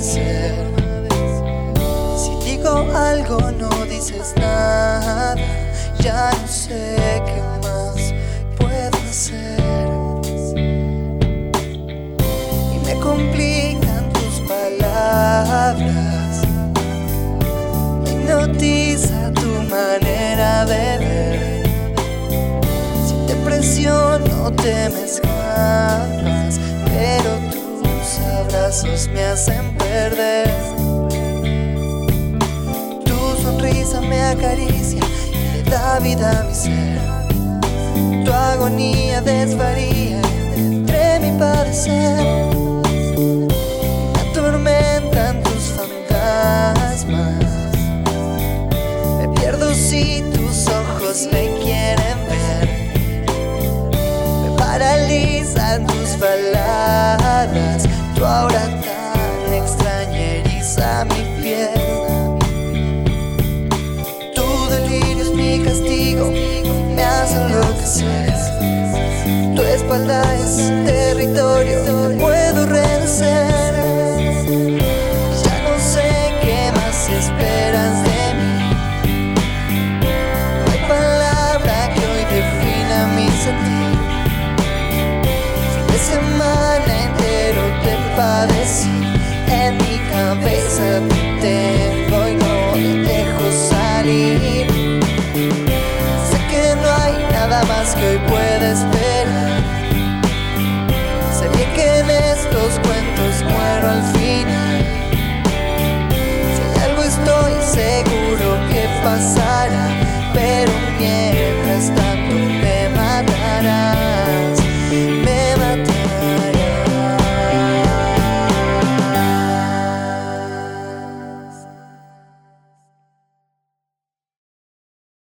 Si digo algo no dices nada, ya no sé qué más puedo hacer. Y me complican tus palabras, me hipnotiza tu manera de ver. Si te presiono te me escapas, pero abrazos me hacen perder. Tu sonrisa me acaricia y le da vida a mi ser. Tu agonía desvaría entre mi padecer. Me atormentan tus fantasmas. Me pierdo si tus ojos me quieren ver. Me paralizan tus baladas. Es territorio, no puedo renacer. Ya no sé qué más esperas de mí. No hay palabra que hoy defina mi sentir. De semana entero te padecí. En mi cabeza te tengo y no te dejo salir. Sé que no hay nada más que hoy pueda esperar. myself